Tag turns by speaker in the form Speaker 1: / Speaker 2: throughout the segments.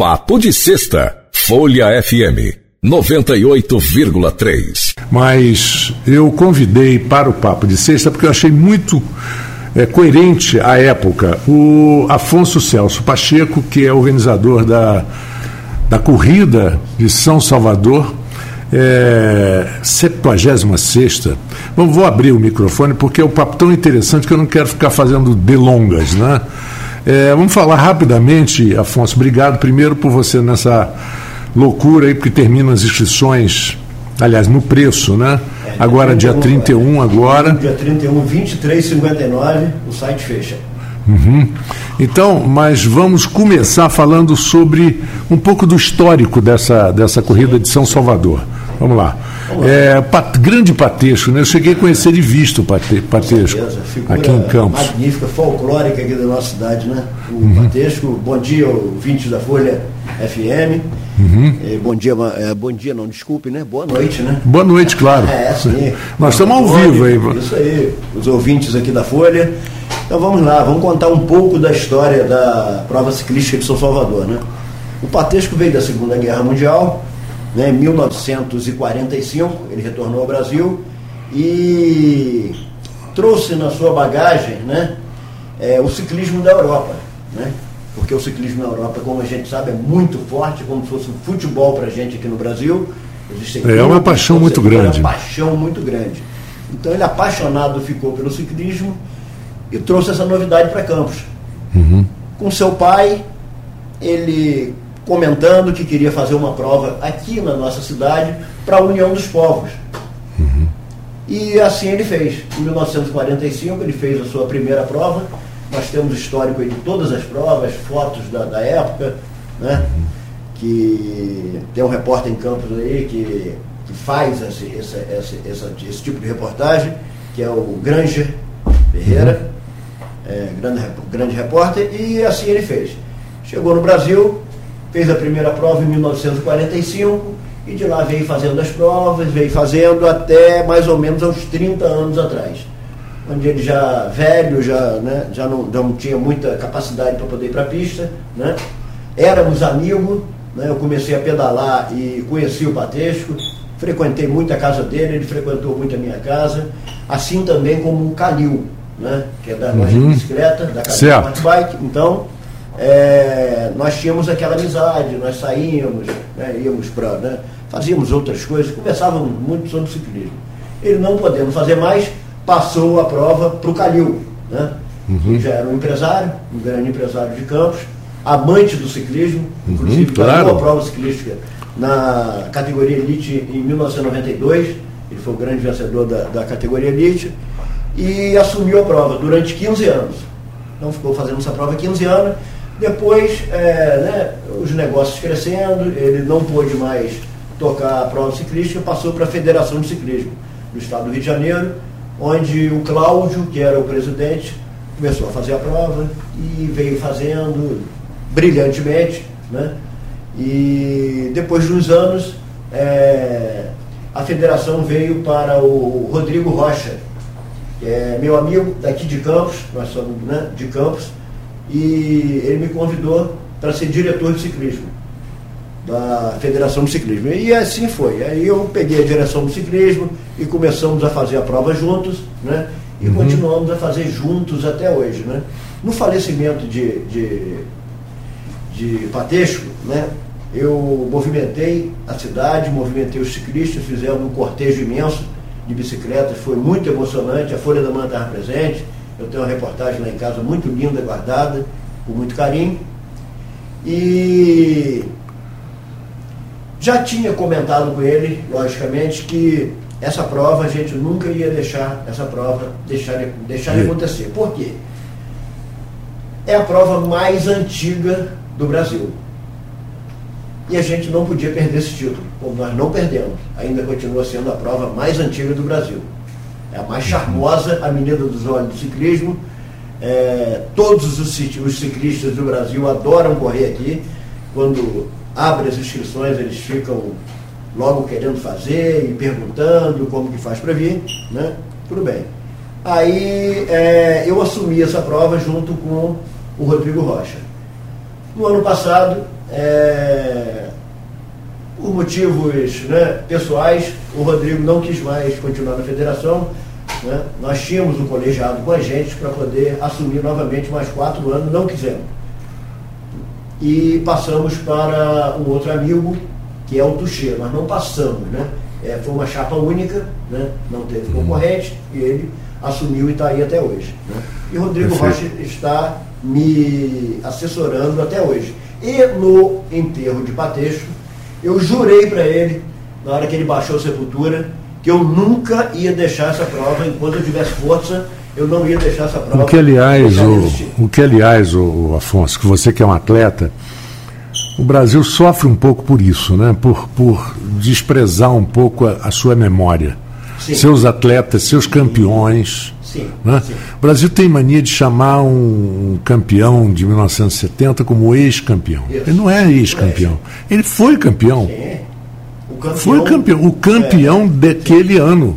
Speaker 1: Papo de Sexta, Folha FM 98,3.
Speaker 2: Mas eu convidei para o Papo de Sexta porque eu achei muito é, coerente à época o Afonso Celso Pacheco, que é organizador da, da corrida de São Salvador, é, 76. Bom, vou abrir o microfone porque é um papo tão interessante que eu não quero ficar fazendo delongas, né? É, vamos falar rapidamente, Afonso. Obrigado primeiro por você nessa loucura aí, porque terminam as inscrições, aliás, no preço, né? É, agora, dia 31, agora.
Speaker 3: Dia 31, 23,59, o site fecha.
Speaker 2: Uhum. Então, mas vamos começar falando sobre um pouco do histórico dessa, dessa corrida de São Salvador. Vamos lá. É, pat, grande Patesco, né? Eu cheguei a conhecer de visto o pate, Patesco, aqui em Campos.
Speaker 3: Magnífica, folclórica aqui da nossa cidade, né? O uhum. Bom dia, ouvintes da Folha FM. Uhum. É, bom dia, é, bom dia, não, desculpe, né? Boa noite, né?
Speaker 2: Boa noite, claro.
Speaker 3: É, sim.
Speaker 2: Nós estamos ao vivo aí.
Speaker 3: Isso aí, os ouvintes aqui da Folha. Então vamos lá, vamos contar um pouco da história da prova ciclística de São Salvador, né? O Patesco veio da Segunda Guerra Mundial, né, em 1945, ele retornou ao Brasil e trouxe na sua bagagem né, é, o ciclismo da Europa. Né? Porque o ciclismo na Europa, como a gente sabe, é muito forte, como se fosse um futebol para a gente aqui no Brasil.
Speaker 2: é uma paixão muito grande.
Speaker 3: É uma paixão muito grande. Então ele apaixonado ficou pelo ciclismo e trouxe essa novidade para Campos. Uhum. Com seu pai, ele comentando que queria fazer uma prova aqui na nossa cidade para a União dos Povos. Uhum. E assim ele fez. Em 1945 ele fez a sua primeira prova. Nós temos histórico de todas as provas, fotos da, da época, né? Uhum. Que tem um repórter em Campos aí que, que faz esse, esse, esse, esse, tipo de reportagem, que é o Granger Ferreira, uhum. é, grande, grande repórter, e assim ele fez. Chegou no Brasil, fez a primeira prova em 1945 e de lá veio fazendo as provas, veio fazendo até mais ou menos aos 30 anos atrás. Onde ele já velho, já, né, já, não, não tinha muita capacidade para poder ir para a pista. Né? Éramos amigos, né? eu comecei a pedalar e conheci o Patesco, frequentei muito a casa dele, ele frequentou muito a minha casa, assim também como o Calil, né? que é da loja uhum. bicicleta, da Calil Bike. Então, é, nós tínhamos aquela amizade, nós saíamos, né, íamos para. Né, fazíamos outras coisas, conversávamos muito sobre ciclismo. Ele não podendo fazer mais, passou a prova para o Calil. Né? Uhum. já era um empresário, um grande empresário de campos, amante do ciclismo, uhum, inclusive claro. ganhou a prova ciclística na categoria Elite em 1992, ele foi o grande vencedor da, da categoria Elite, e assumiu a prova durante 15 anos. Então ficou fazendo essa prova 15 anos depois, é, né, os negócios crescendo, ele não pôde mais tocar a prova ciclística, passou para a Federação de Ciclismo do Estado do Rio de Janeiro, onde o Cláudio, que era o presidente, começou a fazer a prova e veio fazendo brilhantemente. Né? E depois de uns anos, é, a federação veio para o Rodrigo Rocha, é meu amigo daqui de Campos, nós somos né, de Campos, e ele me convidou para ser diretor de ciclismo da Federação de Ciclismo. E assim foi. Aí eu peguei a direção do ciclismo e começamos a fazer a prova juntos, né? E uhum. continuamos a fazer juntos até hoje, né? No falecimento de, de, de Patesco, né? Eu movimentei a cidade, movimentei os ciclistas, fizemos um cortejo imenso de bicicletas, foi muito emocionante, a Folha da Manhã estava presente, eu tenho uma reportagem lá em casa muito linda, guardada, com muito carinho. E já tinha comentado com ele, logicamente, que essa prova a gente nunca ia deixar essa prova deixar, deixar de acontecer. Por quê? É a prova mais antiga do Brasil. E a gente não podia perder esse título, como nós não perdemos. Ainda continua sendo a prova mais antiga do Brasil. É a mais charmosa, a menina dos olhos do ciclismo. É, todos os, os ciclistas do Brasil adoram correr aqui. Quando abre as inscrições, eles ficam logo querendo fazer e perguntando como que faz para vir, né? Tudo bem. Aí é, eu assumi essa prova junto com o Rodrigo Rocha. No ano passado, é, por motivos né, pessoais, o Rodrigo não quis mais continuar na federação. Né? Nós tínhamos um colegiado com a gente para poder assumir novamente mais quatro anos, não quisemos. E passamos para um outro amigo, que é o Tuxê. Nós não passamos, né? É, foi uma chapa única, né? não teve concorrente, e ele assumiu e está aí até hoje. Né? E Rodrigo Perfeito. Rocha está me assessorando até hoje. E no enterro de Pateixo, eu jurei para ele, na hora que ele baixou a sepultura, que eu nunca ia deixar essa prova, enquanto eu tivesse força, eu não ia deixar essa prova.
Speaker 2: O que, aliás, o, o que, aliás, o, Afonso, que você que é um atleta, o Brasil sofre um pouco por isso, né? por, por desprezar um pouco a, a sua memória. Sim. Seus atletas, seus campeões. Sim, né? sim. O Brasil tem mania de chamar um campeão de 1970 como ex-campeão. Ele não é ex-campeão. Ele foi campeão. O campeão. Foi campeão. O campeão é. daquele ano.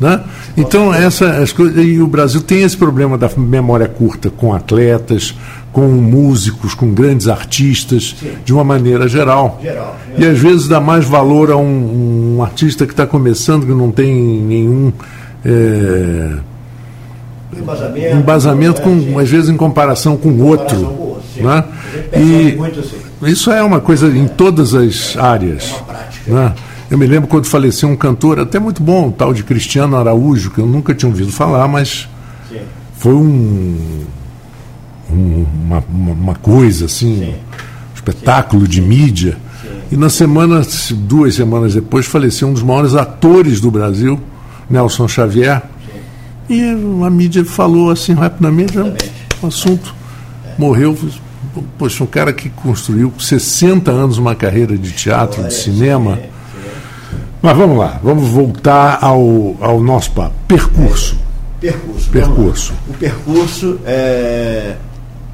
Speaker 2: Né? Então, essa, as coisas, e o Brasil tem esse problema da memória curta com atletas, com músicos, com grandes artistas, Sim. de uma maneira geral. geral. E às vezes dá mais valor a um, um artista que está começando, que não tem nenhum. É, embasamento, embasamento com, às vezes em comparação com o outro. Com outro né? E assim. isso é uma coisa em todas as áreas. É. Né? Eu me lembro quando faleceu um cantor até muito bom, tal de Cristiano Araújo, que eu nunca tinha ouvido falar, mas Sim. foi um, um, uma, uma, coisa assim, Sim. um espetáculo Sim. de mídia. E na semana, duas semanas depois, faleceu um dos maiores atores do Brasil, Nelson Xavier. E a mídia falou assim rapidamente, o um assunto é. morreu. Poxa, um cara que construiu 60 anos uma carreira de teatro, de cinema. Mas vamos lá, vamos voltar ao, ao nosso papo. Percurso.
Speaker 3: É, percurso.
Speaker 2: Percurso.
Speaker 3: O percurso é.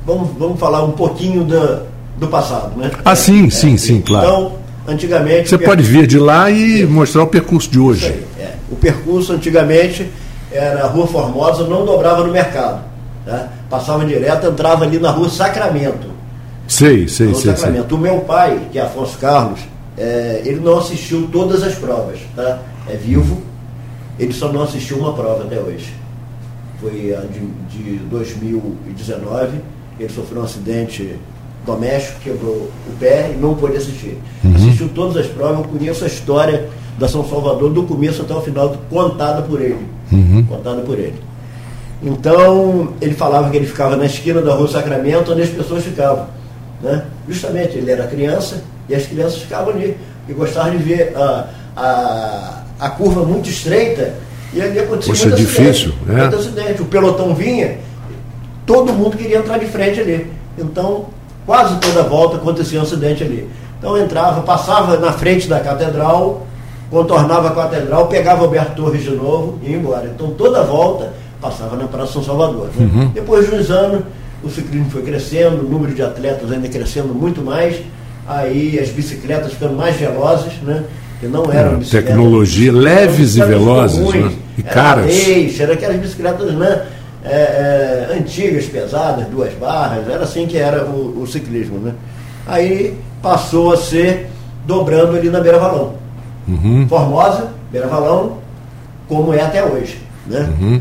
Speaker 3: Vamos, vamos falar um pouquinho do, do passado, né?
Speaker 2: Ah, sim, é, sim, sim, claro.
Speaker 3: Então, antigamente.
Speaker 2: Você pode vir de lá e mostrar o percurso de hoje. Aí,
Speaker 3: é. O percurso antigamente era a Rua Formosa, não dobrava no mercado. Tá? Passava direto, entrava ali na Rua Sacramento.
Speaker 2: Sei, sei, sei, Sacramento. sei.
Speaker 3: O meu pai, que é Afonso Carlos, é, ele não assistiu todas as provas, tá? É vivo, ele só não assistiu uma prova até hoje. Foi a de, de 2019, ele sofreu um acidente doméstico, quebrou o pé e não pôde assistir. Uhum. Assistiu todas as provas, eu conheço a história da São Salvador do começo até o final, contada por ele. Uhum. Contada por ele. Então, ele falava que ele ficava na esquina da Rua Sacramento, onde as pessoas ficavam. Né? Justamente, ele era criança, e as crianças ficavam ali e gostavam de ver a, a, a curva muito estreita e ali acontecia
Speaker 2: Poxa, muito difícil, acidente,
Speaker 3: é. muito acidente. O pelotão vinha, todo mundo queria entrar de frente ali. Então, quase toda volta acontecia um acidente ali. Então entrava, passava na frente da catedral, contornava a catedral, pegava Alberto Torres de novo e ia embora. Então toda volta passava na Praça São Salvador. Né? Uhum. Depois de uns anos, o ciclismo foi crescendo, o número de atletas ainda crescendo muito mais aí as bicicletas ficando mais velozes, né? Que não eram
Speaker 2: bicicletas. Tecnologia leves e velozes, né? E
Speaker 3: era caras. Eixo, era aquelas bicicletas, né? É, é, antigas, pesadas, duas barras, era assim que era o, o, ciclismo, né? Aí passou a ser dobrando ali na Beira Valão. Uhum. Formosa, Beira Valão, como é até hoje, né? Uhum.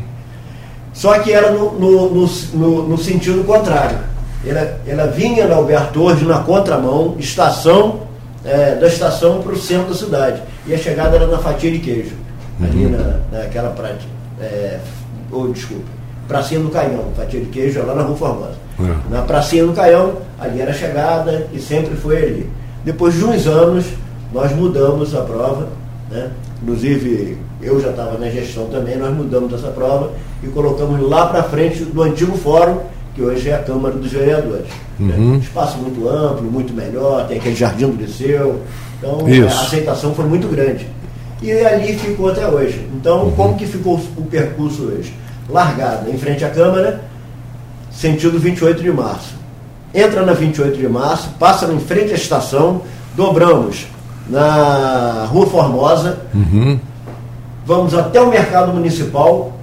Speaker 3: Só que era no, no, no, no sentido contrário ela, ela vinha na Alberto Torres na contramão, estação, é, da estação para o centro da cidade. E a chegada era na fatia de queijo, uhum. ali na, naquela praia. É, ou, desculpa, pracinha do Caião, fatia de queijo lá na Rua Formosa. Uhum. Na pracinha do Caião, ali era a chegada e sempre foi ali. Depois de uns anos, nós mudamos a prova, né? inclusive eu já estava na gestão também, nós mudamos essa prova e colocamos lá para frente do antigo fórum que hoje é a Câmara dos Vereadores. Uhum. Né? Espaço muito amplo, muito melhor, tem aquele jardim do Liceu. Então Isso. a aceitação foi muito grande. E ali ficou até hoje. Então, uhum. como que ficou o percurso hoje? Largada em frente à Câmara, sentido 28 de março. Entra na 28 de março, passa em frente à estação, dobramos na Rua Formosa, uhum. vamos até o Mercado Municipal,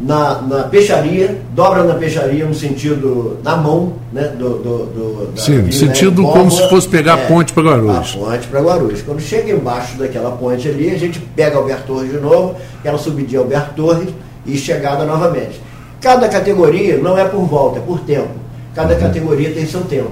Speaker 3: na, na peixaria, dobra na peixaria no sentido na mão, né? Do, do, do
Speaker 2: Sim, no sentido como se fosse pegar é, a ponte para Guarulhos.
Speaker 3: A ponte para Guarulhos. Quando chega embaixo daquela ponte ali, a gente pega Alberto Torres de novo, aquela subidinha Alberto Torres e chegada novamente. Cada categoria não é por volta, é por tempo. Cada uhum. categoria tem seu tempo.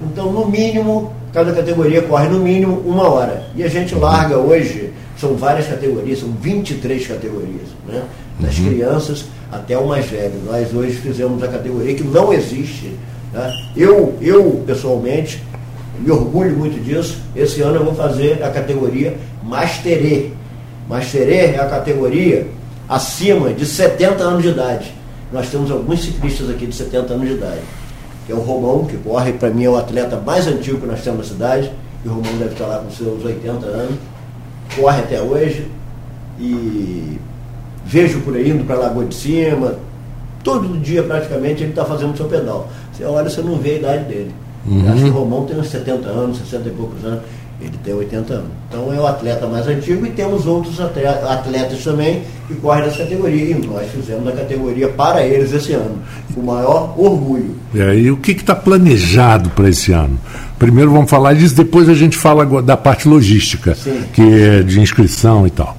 Speaker 3: Então, no mínimo, cada categoria corre no mínimo uma hora. E a gente larga hoje, são várias categorias, são 23 categorias, né? Das uhum. crianças até o mais velho. Nós hoje fizemos a categoria que não existe. Né? Eu, eu, pessoalmente, me orgulho muito disso. Esse ano eu vou fazer a categoria Masterê. Masterê é a categoria acima de 70 anos de idade. Nós temos alguns ciclistas aqui de 70 anos de idade que é o Romão, que corre, para mim é o atleta mais antigo que nós temos na cidade, e o Romão deve estar lá com seus 80 anos, corre até hoje, e vejo por aí indo para a Lagoa de Cima, todo dia praticamente ele está fazendo o seu pedal. Você olha, você não vê a idade dele. Uhum. Acho que o Romão tem uns 70 anos, 60 e poucos anos. Ele tem 80 anos. Então é o atleta mais antigo e temos outros atletas também que correm nessa categoria. E nós fizemos a categoria para eles esse ano, com o maior orgulho.
Speaker 2: É, e o que está planejado para esse ano? Primeiro vamos falar disso, depois a gente fala da parte logística, Sim. que é de inscrição e tal.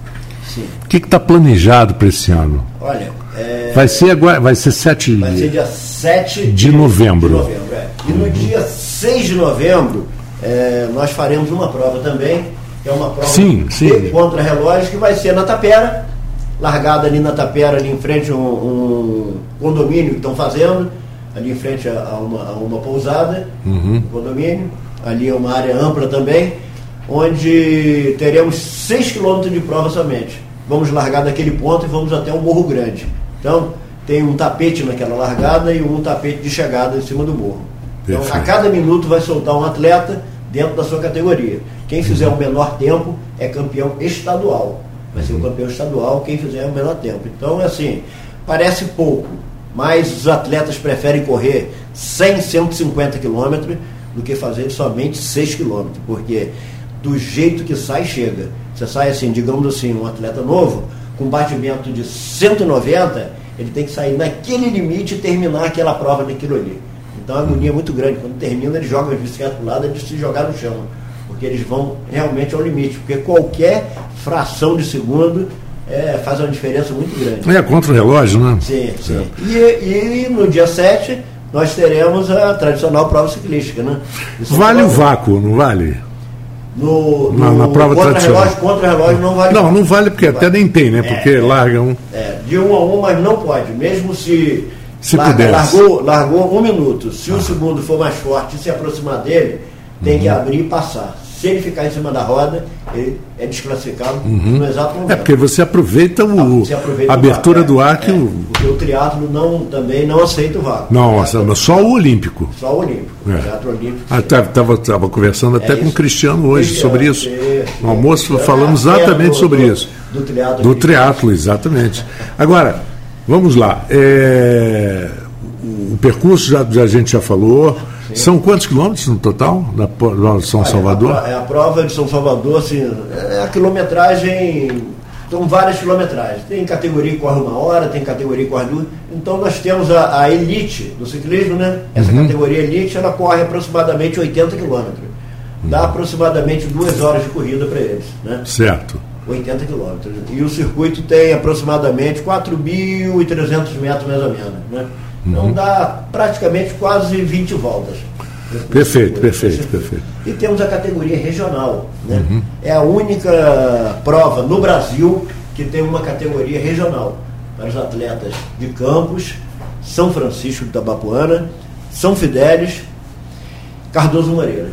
Speaker 2: Sim. O que está planejado para esse ano?
Speaker 3: Olha,
Speaker 2: é... vai, ser agora, vai ser 7
Speaker 3: Vai ser dia 7 de,
Speaker 2: de novembro. De
Speaker 3: novembro é. E no dia 6 de novembro é, nós faremos uma prova também, que é uma prova
Speaker 2: sim,
Speaker 3: de contra-relógio, que vai ser na Tapera, largada ali na Tapera, ali em frente a um, um condomínio que estão fazendo, ali em frente a, uma, a uma pousada, uhum. um condomínio, ali é uma área ampla também, onde teremos 6 quilômetros de prova somente. Vamos largar daquele ponto e vamos até o Morro Grande. Então, tem um tapete naquela largada e um tapete de chegada em cima do morro. Então, a cada minuto vai soltar um atleta dentro da sua categoria. Quem fizer o menor tempo é campeão estadual. Vai ser o campeão estadual quem fizer o menor tempo. Então, é assim, parece pouco, mas os atletas preferem correr 100, 150 quilômetros do que fazer somente 6 quilômetros, porque do jeito que sai, chega. Você sai assim, digamos assim, um atleta novo, com batimento de 190, ele tem que sair naquele limite e terminar aquela prova naquilo ali. Então a agonia é muito grande. Quando termina, eles jogam as bicicletas para o lado e se jogar no chão. Porque eles vão realmente ao limite. Porque qualquer fração de segundo é, faz uma diferença muito grande.
Speaker 2: É contra o relógio, né?
Speaker 3: Sim, sim. E, e, no dia 7 nós teremos a tradicional prova ciclística, né?
Speaker 2: Vale o vácuo, não vale?
Speaker 3: No, no, na, na prova contra tradicional. Relógio, contra relógio não vale.
Speaker 2: Não, não vale porque não até vale. nem tem, né? Porque é, largam.
Speaker 3: É, de um a um, mas não pode. Mesmo se
Speaker 2: se Larga, pudesse.
Speaker 3: Largou, largou um minuto. Se ah. o segundo for mais forte e se aproximar dele, tem uhum. que abrir e passar. Se ele ficar em cima da roda, ele é desclassificado uhum. no exato momento.
Speaker 2: É porque você aproveita o, você aproveita a abertura do ar que é, o...
Speaker 3: Porque o triatlo não, também não aceita o vácuo.
Speaker 2: Não, é, só o olímpico.
Speaker 3: Só o olímpico. É. O teatro olímpico.
Speaker 2: Ah, Estava tá, conversando até é com o Cristiano hoje sobre isso. No almoço falamos exatamente do, sobre do, isso.
Speaker 3: Do triatlo.
Speaker 2: Do triatlo, exatamente. Agora, vamos lá. É, o percurso já, já, a gente já falou. Sim. São quantos quilômetros no total da, São Salvador?
Speaker 3: É a, prova de São Salvador, assim, é a quilometragem. São várias quilometragens. Tem categoria que corre uma hora, tem categoria que corre duas. Então nós temos a, a elite do ciclismo, né? Essa uhum. categoria elite, ela corre aproximadamente 80 quilômetros. Dá uhum. aproximadamente duas horas de corrida para eles. Né?
Speaker 2: Certo.
Speaker 3: 80 quilômetros. E o circuito tem aproximadamente 4.300 metros mais ou menos. Né? Então uhum. dá praticamente quase 20 voltas.
Speaker 2: Perfeito, perfeito, perfeito.
Speaker 3: E temos a categoria regional. Né? Uhum. É a única prova no Brasil que tem uma categoria regional para os atletas de Campos, São Francisco de Tabapuana, São Fidélis, Cardoso Moreira.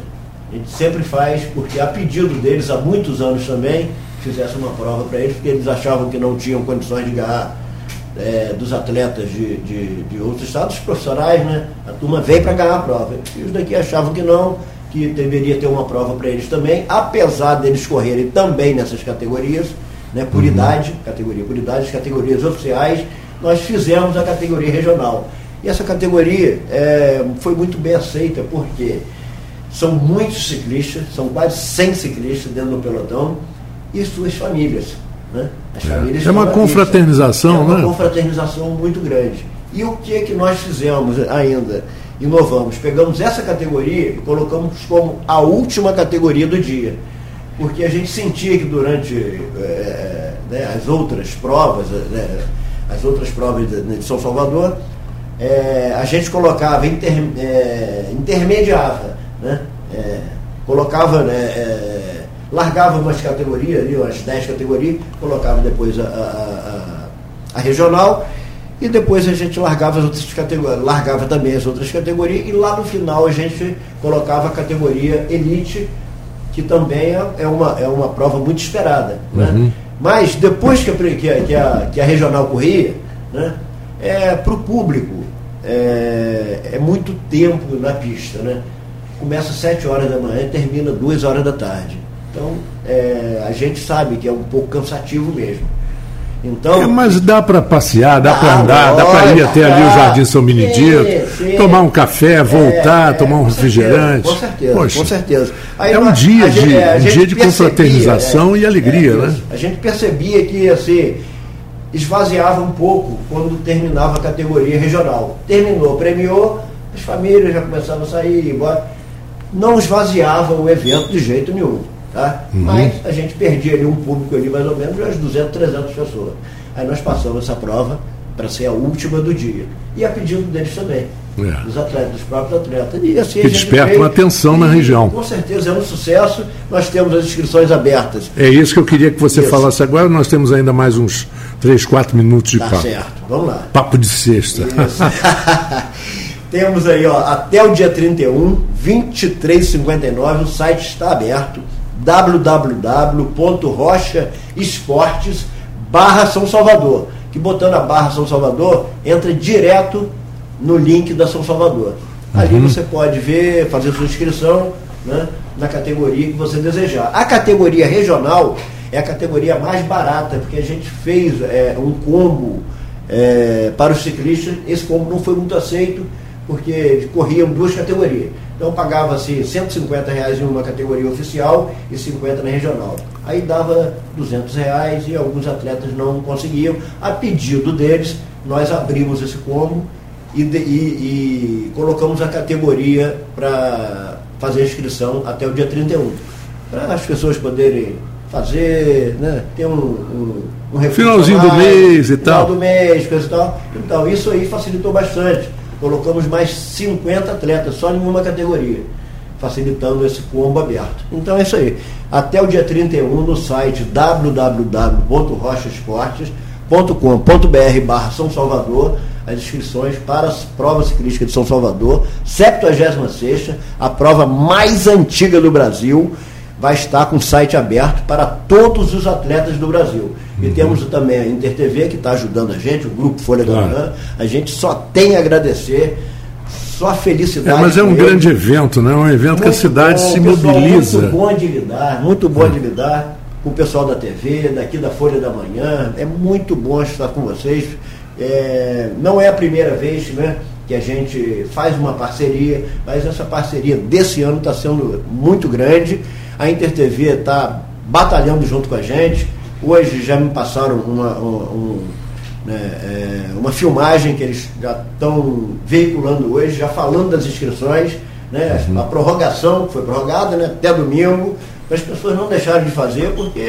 Speaker 3: A gente sempre faz, porque a pedido deles há muitos anos também, fizesse uma prova para eles, porque eles achavam que não tinham condições de ganhar é, dos atletas de, de, de, outros estados profissionais, né? A turma veio para ganhar a prova. E os daqui achavam que não, que deveria ter uma prova para eles também, apesar deles correrem também nessas categorias, né? Por uhum. idade, categoria por idade, as categorias oficiais, nós fizemos a categoria regional. E essa categoria é, foi muito bem aceita, porque são muitos ciclistas, são quase 100 ciclistas dentro do pelotão, e suas famílias. Né? As
Speaker 2: É.
Speaker 3: famílias
Speaker 2: É uma confraternização,
Speaker 3: é uma
Speaker 2: né?
Speaker 3: confraternização muito grande. E o que é que nós fizemos ainda? Inovamos. Pegamos essa categoria e colocamos como a última categoria do dia. Porque a gente sentia que durante eh, né, as outras provas, eh, né, as outras provas de, São Salvador, eh, a gente colocava, inter, eh, intermediava, né? Colocava, né, largava umas categorias, ali, umas 10 categorias, colocava depois a, a- a- a regional e depois a gente largava as outras categorias, largava também as outras categorias e lá no final a gente colocava a categoria elite, que também é, é uma, é uma prova muito esperada. Né? Mas depois que a, pre- que a, que a, que a regional corria, né, é, para o público é, é muito tempo na pista. Né? Começa às 7 horas da manhã e termina 2 horas da tarde. Então é, a gente sabe que é um pouco cansativo mesmo. Então,
Speaker 2: É, mas dá para passear, dá
Speaker 3: Dá,
Speaker 2: para andar, dá para ir até ali o. Jardim São Benedito,
Speaker 3: Sim,
Speaker 2: tomar um café, voltar,
Speaker 3: É,
Speaker 2: tomar um refrigerante.
Speaker 3: Com certeza,
Speaker 2: Poxa,
Speaker 3: com certeza. Aí
Speaker 2: é um
Speaker 3: nós-
Speaker 2: dia
Speaker 3: gente-
Speaker 2: de-
Speaker 3: é,
Speaker 2: um dia de confraternização e alegria, né?
Speaker 3: isso. A gente percebia que assim, esvaziava um pouco quando terminava a categoria regional. Terminou, premiou, as famílias já começavam a sair, ir embora. Não esvaziava o evento de jeito nenhum. Tá?
Speaker 2: Uhum.
Speaker 3: Mas a gente perdia ali um público ali mais ou menos de umas 200, 300 pessoas. Aí nós passamos essa prova para ser a última do dia. E a pedido deles também.
Speaker 2: É.
Speaker 3: Dos atletas, dos próprios atletas. E assim
Speaker 2: Que
Speaker 3: a gente
Speaker 2: desperta
Speaker 3: veio-
Speaker 2: uma atenção na
Speaker 3: e,
Speaker 2: região.
Speaker 3: Com certeza é um sucesso. Nós temos as inscrições abertas.
Speaker 2: É isso que eu queria que você
Speaker 3: Isso.
Speaker 2: falasse agora. Nós temos ainda mais uns 3, 4 minutos de
Speaker 3: Tá
Speaker 2: papo.
Speaker 3: certo. Vamos lá.
Speaker 2: Papo de sexta.
Speaker 3: Temos aí, ó, até o dia 31, 23h59, o site está aberto www.rochaesportes barra São Salvador. Que botando a barra São Salvador, entra direto no link da São Salvador. Ali você pode ver, fazer sua inscrição né, na categoria que você desejar. A categoria regional é a categoria mais barata, porque a gente fez é, um combo é, para os ciclistas. Esse combo não foi muito aceito, porque corriam duas categorias. Então pagava-se 150 reais em uma categoria oficial e 50 na regional. Aí dava 200 reais e alguns atletas não conseguiam. A pedido deles, nós abrimos esse combo e, de- e- e colocamos a categoria para fazer a inscrição até o dia 31. Para as pessoas poderem fazer, né, ter um, um, um
Speaker 2: Finalzinho do mês e
Speaker 3: final
Speaker 2: tal.
Speaker 3: do mês, coisa e tal. Então, isso aí facilitou bastante. Colocamos mais 50 atletas, só em uma categoria, facilitando esse combo aberto. Então é isso aí. Até o dia 31 no site www.rochaesportes.com.br barra São Salvador, as inscrições para as provas ciclísticas de São Salvador, 76 a prova mais antiga do Brasil, vai estar com o site aberto para todos os atletas do Brasil. E
Speaker 2: Uhum.
Speaker 3: temos também a Inter TV, que está ajudando a gente, o Grupo Folha
Speaker 2: Claro.
Speaker 3: da Manhã. A gente só tem a agradecer, só
Speaker 2: É,
Speaker 3: felicidade.
Speaker 2: mas é um grande evento, né? Um evento que a
Speaker 3: Muito
Speaker 2: cidade
Speaker 3: bom,
Speaker 2: se mobiliza.
Speaker 3: Muito bom de lidar, muito bom de lidar com o pessoal da TV, daqui da Folha da Manhã. É muito bom estar com vocês. É, não é a primeira vez né, que a gente faz uma parceria, mas essa parceria desse ano está sendo muito grande. A Inter TV está batalhando junto com a gente. Hoje já me passaram uma, uma- um, né, é, uma filmagem que eles já estão veiculando hoje, já falando das inscrições, né, a prorrogação que foi prorrogada né, até domingo, as pessoas não deixarem de fazer, porque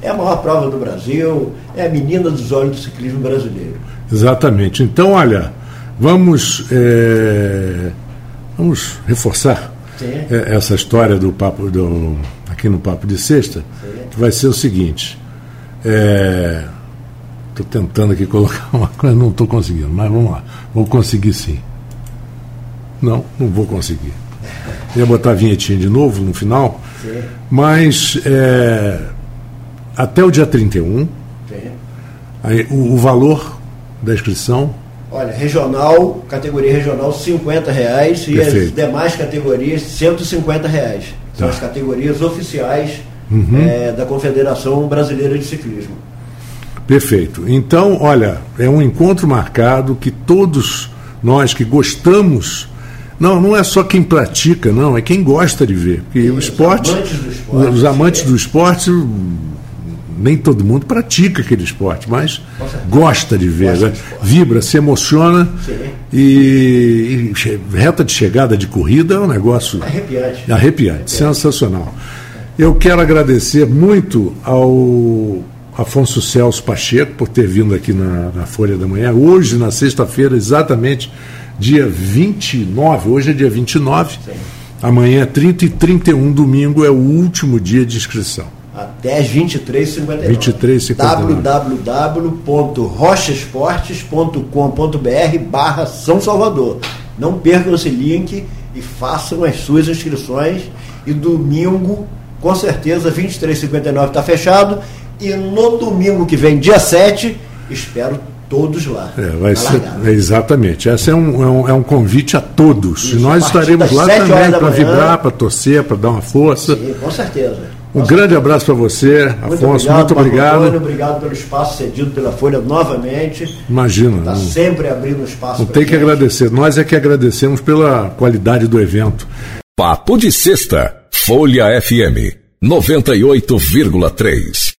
Speaker 3: é a maior prova do Brasil, é a menina dos olhos do ciclismo brasileiro.
Speaker 2: Exatamente. Então, olha, vamos, é, vamos reforçar
Speaker 3: Sim.
Speaker 2: é, essa história do papo do, aqui no Papo de Sexta, que vai ser o seguinte. Estou tentando aqui colocar uma coisa, não estou conseguindo, mas vamos lá. Vou conseguir sim. Não, não vou conseguir. Ia botar a vinhetinha de novo no final,
Speaker 3: Sim.
Speaker 2: mas é, até o dia 31,
Speaker 3: Sim.
Speaker 2: aí, o, o valor da inscrição
Speaker 3: Olha, regional, categoria regional, 50 reais e as
Speaker 2: Perfeito.
Speaker 3: demais categorias, 150 reais. São
Speaker 2: Tá.
Speaker 3: as categorias oficiais
Speaker 2: Uhum.
Speaker 3: eh, da Confederação Brasileira de Ciclismo.
Speaker 2: Perfeito. Então, olha, é um encontro marcado que todos nós que gostamos, não, não é só quem pratica, não, é quem gosta de ver. Porque o
Speaker 3: Os
Speaker 2: esporte,
Speaker 3: amantes do esporte,
Speaker 2: os amantes
Speaker 3: sim.
Speaker 2: do esporte, nem todo mundo pratica aquele esporte, mas gosta de ver, gosta né? de vibra, se emociona e, e, reta de chegada de corrida é um negócio arrepiante, arrepiante, arrepiante. sensacional. Eu quero agradecer muito ao Afonso Celso Pacheco por ter vindo aqui na, na Folha da Manhã. Hoje, na sexta-feira, exatamente dia 29, hoje é dia 29, Sim. amanhã é 30 e 31, domingo é o último dia de inscrição.
Speaker 3: Até 23h59.
Speaker 2: 23
Speaker 3: www.rochaesportes.com.br barra São Salvador. Não percam esse link e façam as suas inscrições. E domingo, com certeza, 23h59 está fechado. E no domingo que vem, dia 7, espero todos lá.
Speaker 2: É, vai ser, é, exatamente. Esse é um, é um, é um convite a todos. Isso, Nós estaremos lá também para vibrar, para torcer, para dar uma força.
Speaker 3: Sim, com certeza.
Speaker 2: Um com grande certeza. abraço para você, muito Afonso. Obrigado, muito obrigado.
Speaker 3: Antônio, obrigado pelo espaço cedido pela Folha novamente.
Speaker 2: Imagina.
Speaker 3: Está sempre abrindo espaço.
Speaker 2: Não tem gente. que agradecer. Nós é que agradecemos pela qualidade do evento.
Speaker 1: Papo de Sexta, Folha FM 98,3.